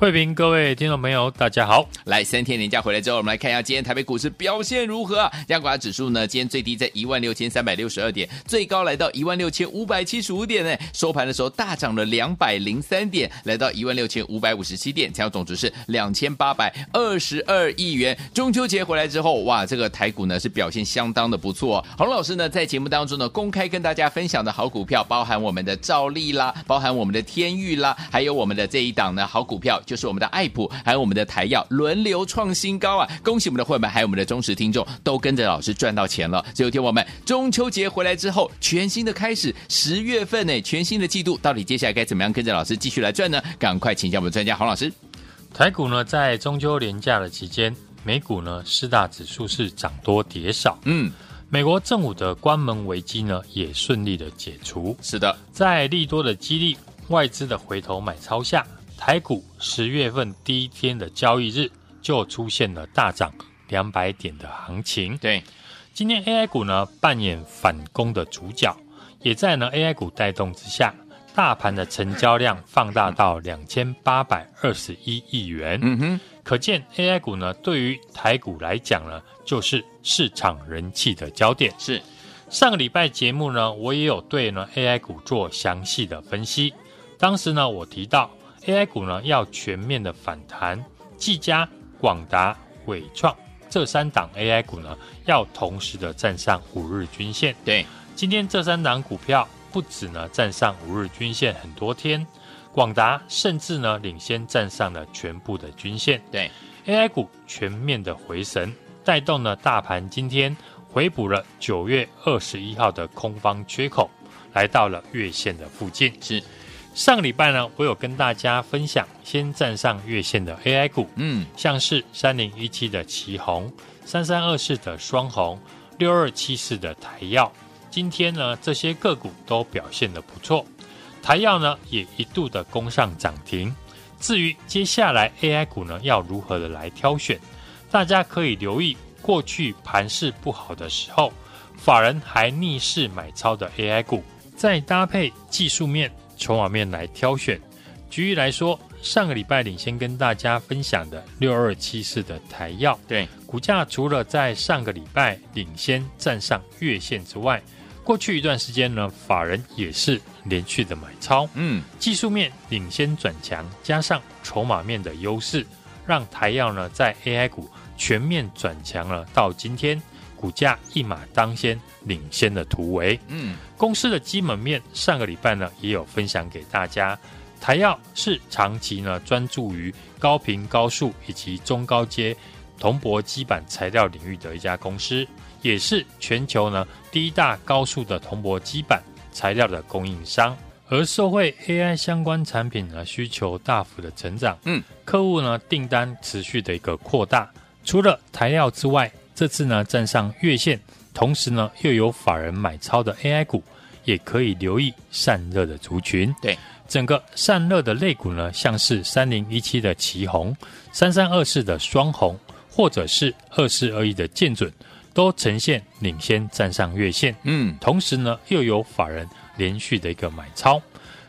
慧平，各位听众朋友，大家好！来三天年假回来之后，我们来看一下今天台北股市表现如何啊？加权指数呢，今天最低在一万六千三百六十二点，最高来到一万六千五百七十五点呢。收盘的时候大涨了两百零三点，来到一万六千五百五十七点，成交总值是两千八百二十二亿元。中秋节回来之后，哇，这个台股呢是表现相当的不错。洪老师呢在节目当中呢公开跟大家分享的好股票，包含我们的兆利啦，包含我们的天钰啦，还有我们的这一档呢好股票，就是我们的爱普。还有我们的台药轮流创新高啊！恭喜我们的会员，还有我们的忠实听众，都跟着老师赚到钱了。只有听我们中秋节回来之后，全新的开始，十月份呢，全新的季度，到底接下来该怎么样跟着老师继续来赚呢？赶快请教我们专家黄老师。台股呢，在中秋连假的期间，美股呢四大指数是涨多跌少。嗯，美国政府的关门危机呢，也顺利的解除。是的，在利多的激励，外资的回头买超下。台股十月份第一天的交易日就出现了大涨两百点的行情。对，今天 AI 股呢扮演反攻的主角，也在呢 AI 股带动之下，大盘的成交量放大到两千八百二十一亿元。嗯哼，可见 AI 股呢对于台股来讲呢，就是市场人气的焦点。是，上个礼拜节目呢，我也有对呢 AI 股做详细的分析。当时呢，我提到。AI 股呢要全面的反弹，技嘉、广达、伟创这三档 AI 股呢要同时的站上五日均线。对，今天这三档股票不止呢站上五日均线很多天，广达甚至呢领先站上了全部的均线。对，AI 股全面的回神，带动了大盘今天回补了九月二十一号的空方缺口，来到了月线的附近。是。上个礼拜呢，我有跟大家分享先站上月线的 AI 股，嗯，像是三零一七的旗红、三三二四的双红、六二七四的台药。今天呢，这些个股都表现得不错，台药呢也一度的攻上涨停。至于接下来 AI 股呢要如何的来挑选，大家可以留意过去盘势不好的时候，法人还逆势买超的 AI 股，再搭配技术面。筹码面来挑选，举例来说，上个礼拜领先跟大家分享的六二七四的台药，对，股价除了在上个礼拜领先站上月线之外，过去一段时间呢，法人也是连续的买超，嗯，技术面领先转强，加上筹码面的优势，让台药呢在 AI 股全面转强了，到今天。股价一马当先，领先的突围。嗯，公司的基本面上个礼拜呢也有分享给大家。台药是长期呢专注于高频高速以及中高阶铜箔基板材料领域的一家公司，也是全球呢第一大高速的铜箔基板材料的供应商。而受惠 AI 相关产品呢需求大幅的成长，嗯，客户呢订单持续的一个扩大。除了台料之外，这次呢站上月线，同时呢又有法人买超的 AI 股，也可以留意散热的族群。对，整个散热的类股呢，像是三零一七的旗红、三三二四的双红，或者是二四二一的建准，都呈现领先站上月线。嗯，同时呢又有法人连续的一个买超。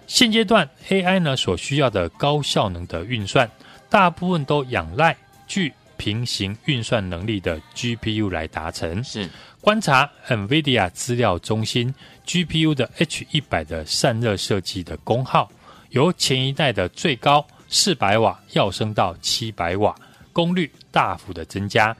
现阶段 AI 呢所需要的高效能的运算，大部分都仰赖具平行运算能力的 GPU 来达成。是观察 NVIDIA 资料中心 GPU 的 H 一百的散热设计的功耗，由前一代的最高四百瓦要升到七百瓦，功率大幅的增加，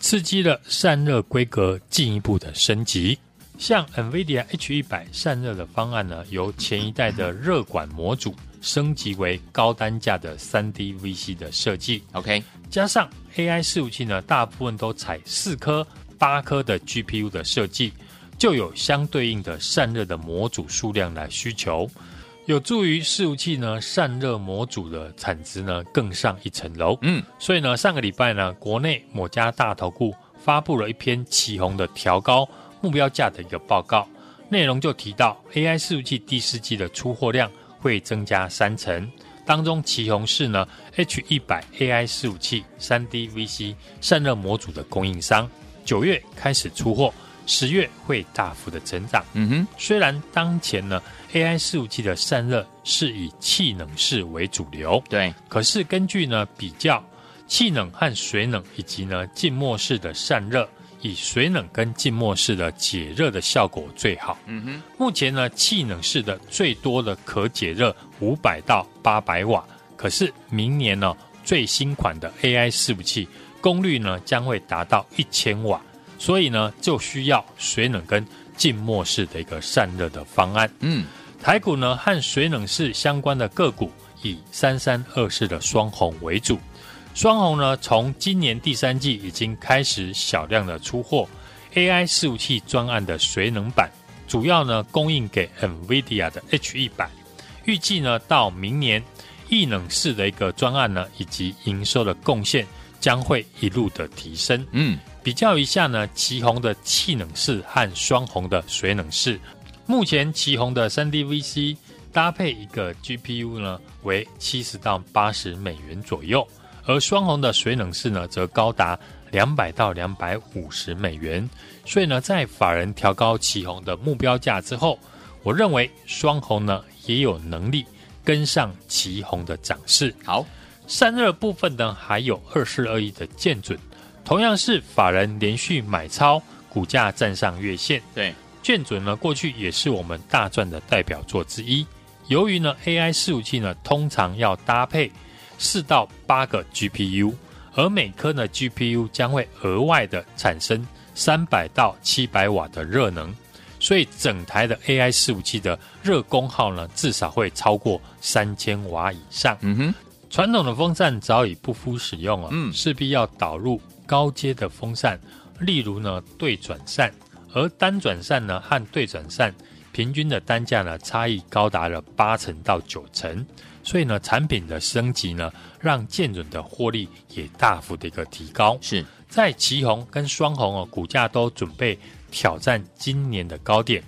刺激了散热规格进一步的升级。像 NVIDIA H 一百散热的方案呢，由前一代的热管模组升级为高单价的三 D VC 的设计。OK，加上。AI 伺服器呢，大部分都采四颗、八颗的 GPU 的设计，就有相对应的散热的模组数量来需求，有助于伺服器呢散热模组的产值呢更上一层楼。嗯，所以呢，上个礼拜呢，国内某家大投顾发布了一篇起红的调高目标价的一个报告，内容就提到 AI 伺服器第四季的出货量会增加三成，当中奇鋐是呢 H 一百 AI 伺服器三 D VC 散热模组的供应商，九月开始出货，十月会大幅的成长。嗯哼，虽然当前呢 AI 伺服器的散热是以气冷式为主流，对，可是根据呢比较气冷和水冷以及呢浸没式的散热。以水冷跟浸没式的解热的效果最好。嗯哼，目前呢，气冷式的最多的可解热五百到八百瓦，可是明年呢，最新款的 AI 伺服器功率呢将会达到一千瓦，所以呢就需要水冷跟浸没式的一个散热的方案。嗯，台股呢和水冷式相关的个股以三三二四的双红为主。双鸿呢，从今年第三季已经开始小量的出货 AI 伺服器专案的水冷板，主要呢供应给 NVIDIA 的 H 一百，预计呢到明年异冷式的一个专案呢，以及营收的贡献将会一路的提升。嗯，比较一下呢，奇鋐的气冷式和双鸿的水冷式，目前奇鋐的三 D VC 搭配一个 GPU 呢为七十到八十美元左右。而双红的水冷式呢，则高达两百到两百五十美元。所以呢，在法人调高奇红的目标价之后，我认为双红呢也有能力跟上奇红的涨势。好，散热部分呢，还有二四二一的建准，同样是法人连续买超，股价站上月线。对，建准呢，过去也是我们大赚的代表作之一。由于呢，AI 伺服器呢，通常要搭配。四到八个 GPU，而每颗呢 GPU 将会额外的产生三百到七百瓦的热能，所以整台的 AI 伺服器的热功耗呢至少会超过三千瓦以上。嗯哼，传统的风扇早已不敷使用了，嗯，势必要导入高阶的风扇，例如呢对转扇，而单转扇呢和对转扇平均的单价呢差异高达了八成到九成。所以呢，产品的升级呢，让建准的获利也大幅的一个提高。是在旗红跟双红哦，股价都准备挑战今年的高点，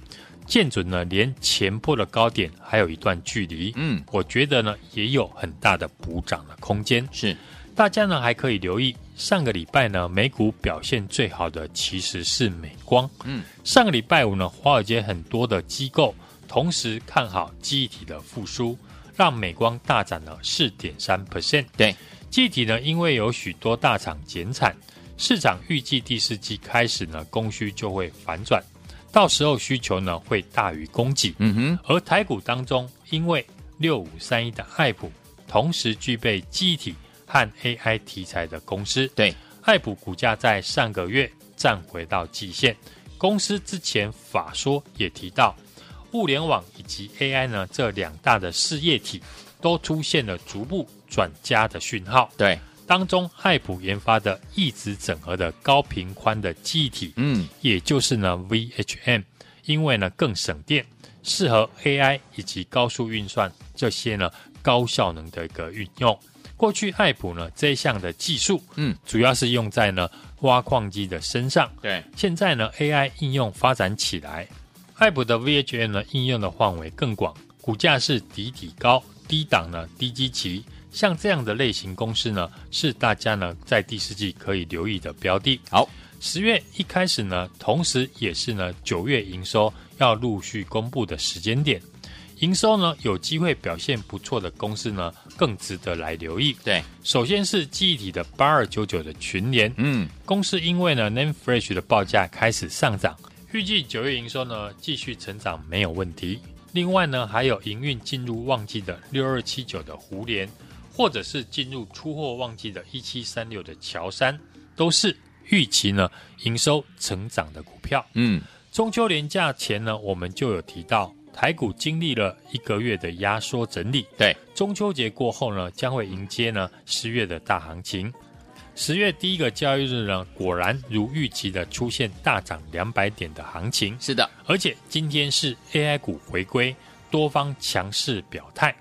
建准呢连前波的高点还有一段距离。嗯，我觉得呢也有很大的补涨的空间。是，大家呢还可以留意上个礼拜呢美股表现最好的其实是美光。嗯，上个礼拜五呢，华尔街很多的机构同时看好记忆体的复苏。让美光大涨了四点三 percent。对，具体呢，因为有许多大厂减产，市场预计第四季开始呢，供需就会反转，到时候需求呢会大于供给。嗯哼，而台股当中，因为六五三一的爱普同时具备记忆体和 AI 题材的公司，对，爱普股价在上个月站回到季线，公司之前法说也提到。物联网以及 AI 呢，这两大的事业体都出现了逐步转佳的讯号。对，当中爱普研发的一直整合的高频宽的记忆体，嗯，也就是呢 VHM，因为呢更省电，适合 AI 以及高速运算这些呢高效能的一个运用。过去爱普呢这一项的技术，嗯，主要是用在呢挖矿机的身上。对，现在呢 AI 应用发展起来。爱普的 VHN 呢，应用的范围更广，股价是底底高，低档呢低基期，像这样的类型公司呢，是大家呢在第四季可以留意的标的。好，十月一开始呢，同时也是呢九月营收要陆续公布的时间点，营收呢有机会表现不错的公司呢，更值得来留意。对，首先是记忆体的八二九九的群联，嗯，公司因为呢 Name Flash 的报价开始上涨。预计九月营收呢继续成长没有问题。另外呢，还有营运进入旺季的六二七九的湖联，或者是进入出货旺季的一七三六的乔山，都是预期呢营收成长的股票。嗯，中秋连假前呢，我们就有提到台股经历了一个月的压缩整理。对，中秋节过后呢，将会迎接呢十月的大行情。十月第一个交易日呢，果然如预期的出现大涨两百点的行情。是的，而且今天是 AI 股回归，多方强势表态。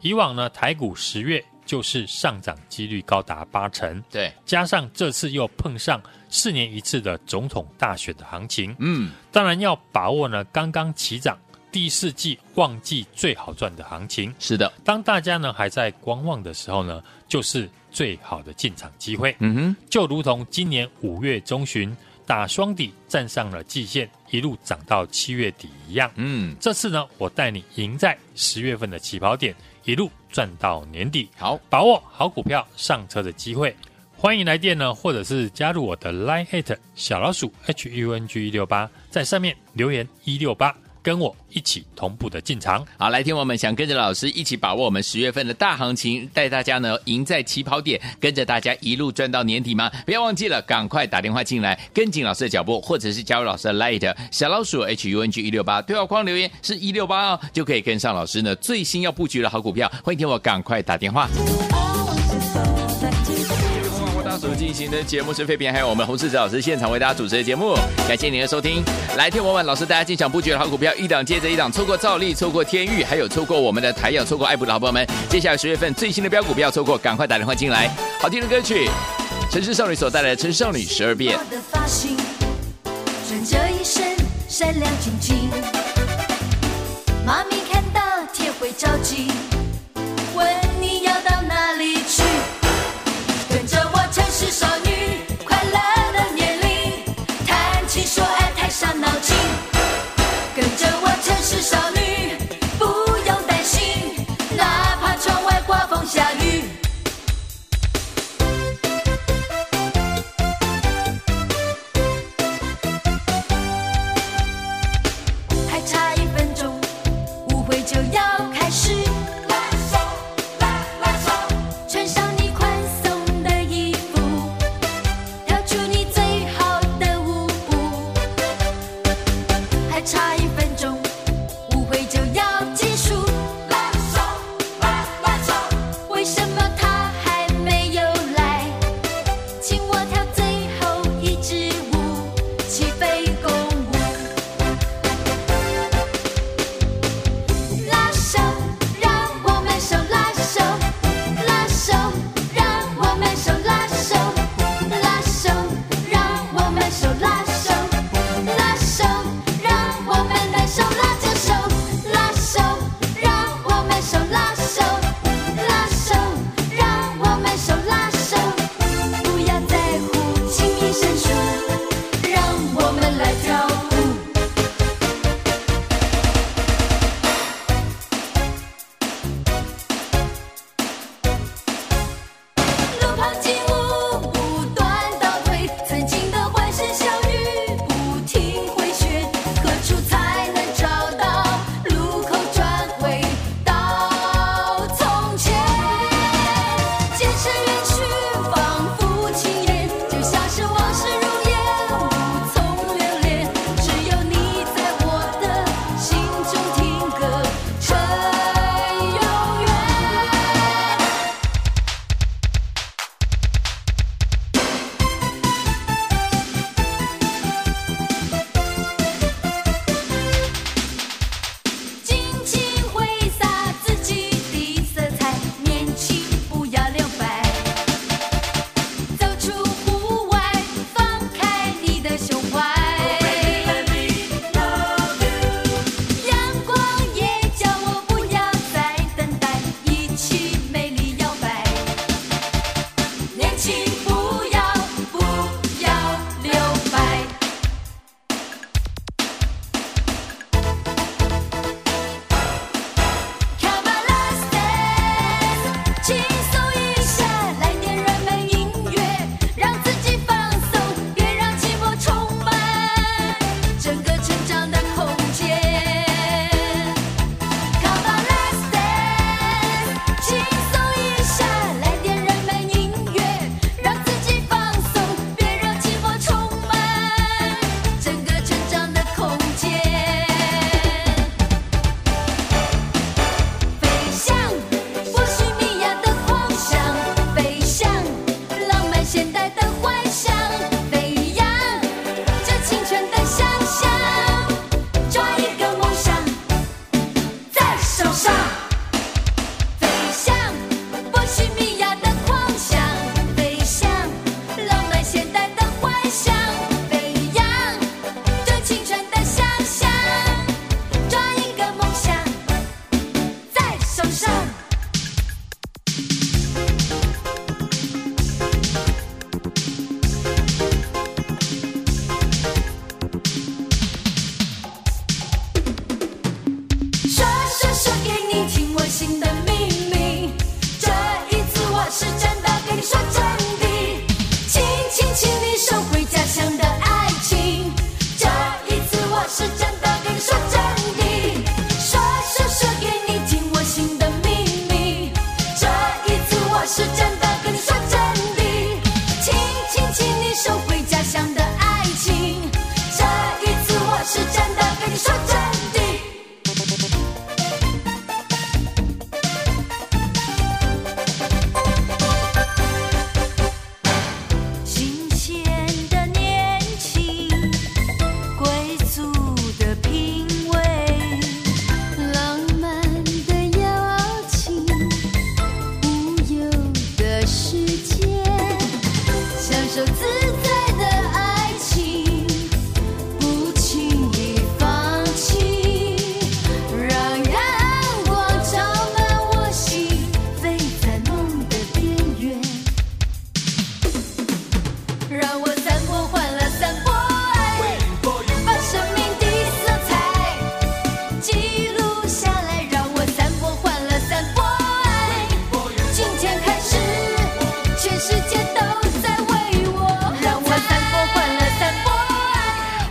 以往呢，台股十月就是上涨几率高达八成。对，加上这次又碰上四年一次的总统大选的行情，嗯，当然要把握呢刚刚起涨第四季旺季最好赚的行情。是的，当大家呢还在观望的时候呢，就是最好的进场机会。嗯哼，就如同今年五月中旬打双底站上了季线，一路涨到七月底一样。嗯，这次呢，我带你赢在十月份的起跑点，一路赚到年底。好，把握好股票上车的机会。欢迎来电呢，或者是加入我的 Line@ 小老鼠 HUNG 一六八，在上面留言一六八，跟我一起同步的进场。好，来听我们想跟着老师一起把握我们十月份的大行情，带大家呢赢在起跑点，跟着大家一路赚到年底吗？不要忘记了，赶快打电话进来，跟紧老师的脚步，或者是加入老师的 light 小老鼠 HUNG 一六八，对话框留言是一六八哦，就可以跟上老师呢最新要布局的好股票。欢迎听我赶快打电话。所进行的节目是飞平，还有我们洪世哲老师现场为大家主持的节目，感谢您的收听。来听我们老师大家进场布局的好股票，一档接着一档，错过兆利，错过天域，还有错过我们的台阳，错过爱普的好朋友们，接下来十月份最新的标股不要错过，赶快打电话进来。好听的歌曲，城市少女所带来的《城市少女十二变》。妈咪看到天会着急，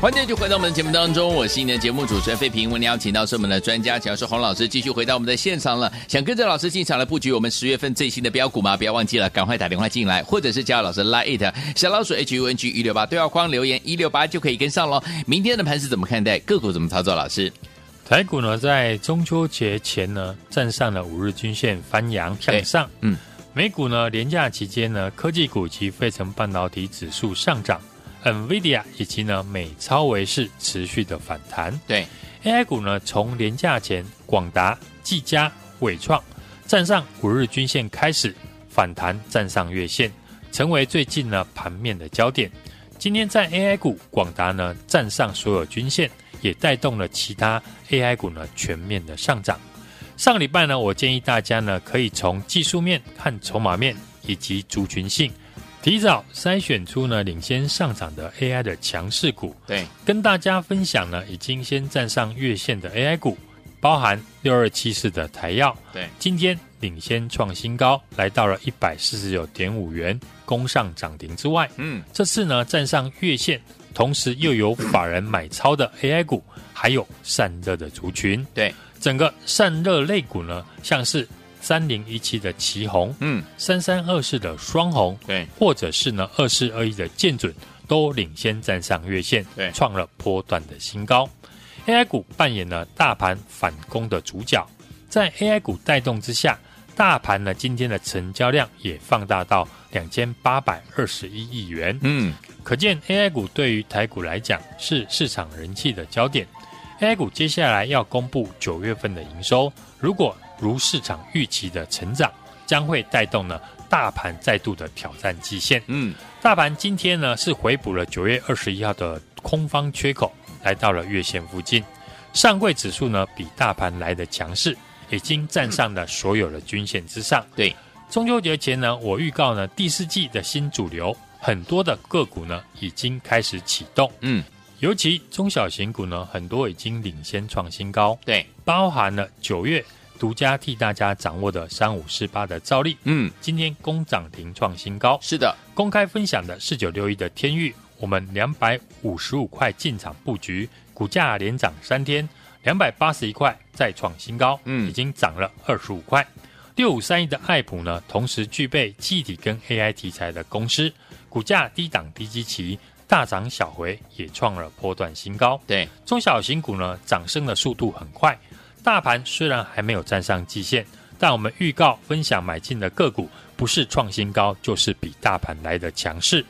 欢迎继续回到我们的节目当中，我是你的节目主持人费平。为您邀请到是我们的专家，乔是洪老师，继续回到我们的现场了。想跟着老师进场来布局我们十月份最新的标股吗？不要忘记了，赶快打电话进来，或者是加老师 Line it 小老鼠 H U N G 一六八对话框留言一六八就可以跟上喽。明天的盘是怎么看待？个股怎么操作？老师，台股呢，在中秋节前呢，站上了五日均线翻扬向上。嗯，美股呢，连假期间呢，科技股及费城半导体指数上涨，NVIDIA 以及呢美超微是持续的反弹。对，AI 股呢，从连假前广达、技嘉、伟创站上五日均线开始反弹，站上月线，成为最近呢盘面的焦点。今天在 AI 股，广达呢站上所有均线，也带动了其他 AI 股呢全面的上涨。上个礼拜呢，我建议大家呢可以从技术面看筹码面以及族群性，提早筛选出呢领先上涨的 AI 的强势股。对，跟大家分享呢，已经先站上月线的 AI 股，包含六二七四的台药，对，今天领先创新高，来到了一百四十九点五元，攻上涨停之外，嗯，这次呢站上月线，同时又有法人买超的 AI 股，还有散热的族群，对，整个散热类股呢，像是三零一七的旗红，嗯，三三二四的双红，对，或者是呢二四二一的建准，都领先站上月线，对。创了波段的新高。AI 股扮演了大盘反攻的主角，在 AI 股带动之下，大盘呢今天的成交量也放大到两千八百二十一亿元，嗯，可见 AI 股对于台股来讲是市场人气的焦点。AI 股接下来要公布九月份的营收，如果如市场预期的成长，将会带动呢大盘再度的挑战极限。嗯，大盘今天呢是回补了九月二十一号的空方缺口，来到了月线附近。上柜指数呢比大盘来的强势，已经站上了所有的均线之上。对，中秋节前呢，我预告呢第四季的新主流，很多的个股呢已经开始启动。嗯，尤其中小型股呢，很多已经领先创新高，对，包含了九月独家替大家掌握的三五四八的照例，嗯，今天攻涨停创新高。是的，公开分享的四九六一的天域，我们两百五十五块进场布局，股价连涨三天，两百八十一块再创新高，嗯已经涨了二十五块。六五三一的爱普呢，同时具备气体跟 AI 题材的公司，股价低档低基期，大涨小回，也创了波段新高。对，中小型股呢，涨升的速度很快。大盘虽然还没有站上季线，但我们预告分享买进的个股，不是创新高，就是比大盘来的强势。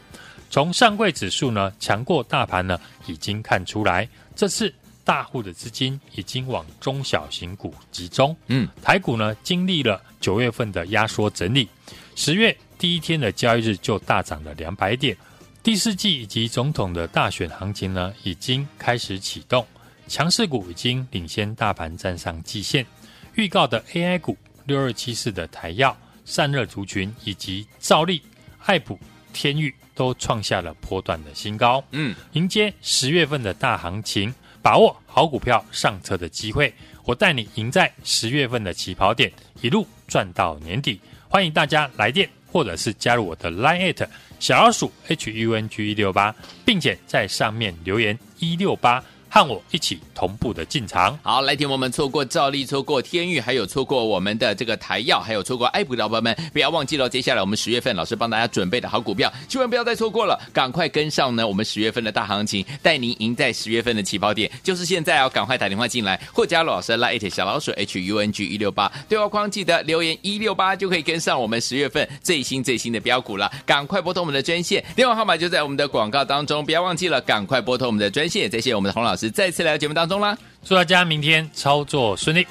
从上柜指数呢强过大盘呢，已经看出来，这次大户的资金已经往中小型股集中。嗯，台股呢经历了九月份的压缩整理，十月第一天的交易日就大涨了两百点。第四季以及总统的大选行情呢，已经开始启动，强势股已经领先大盘站上季线。预告的 AI 股六二七四的台耀、散热族群以及兆利、爱普、天域都创下了波段的新高。嗯，迎接十月份的大行情，把握好股票上车的机会。我带你赢在十月份的起跑点，一路赚到年底。欢迎大家来电，或者是加入我的 Line@ 小老鼠 H U N G 一六八，并且在上面留言一六八。和我一起同步的进场。好，来听我们错过兆利，错过天域，还有错过我们的这个台耀，还有错过爱普的伙伴们，不要忘记了，接下来我们十月份老师帮大家准备的好股票，千万不要再错过了，赶快跟上呢！我们十月份的大行情，带您赢在十月份的起跑点，就是现在哦！赶快打电话进来，或加入老师 Line 小老鼠 H U N G 一六八对话框，记得留言一六八就可以跟上我们十月份最新最新的标股了。赶快拨通我们的专线，电话号码就在我们的广告当中，不要忘记了，赶快拨通我们的专线。再谢谢我们的洪老师是再次来到节目当中啦。祝大家明天操作顺利。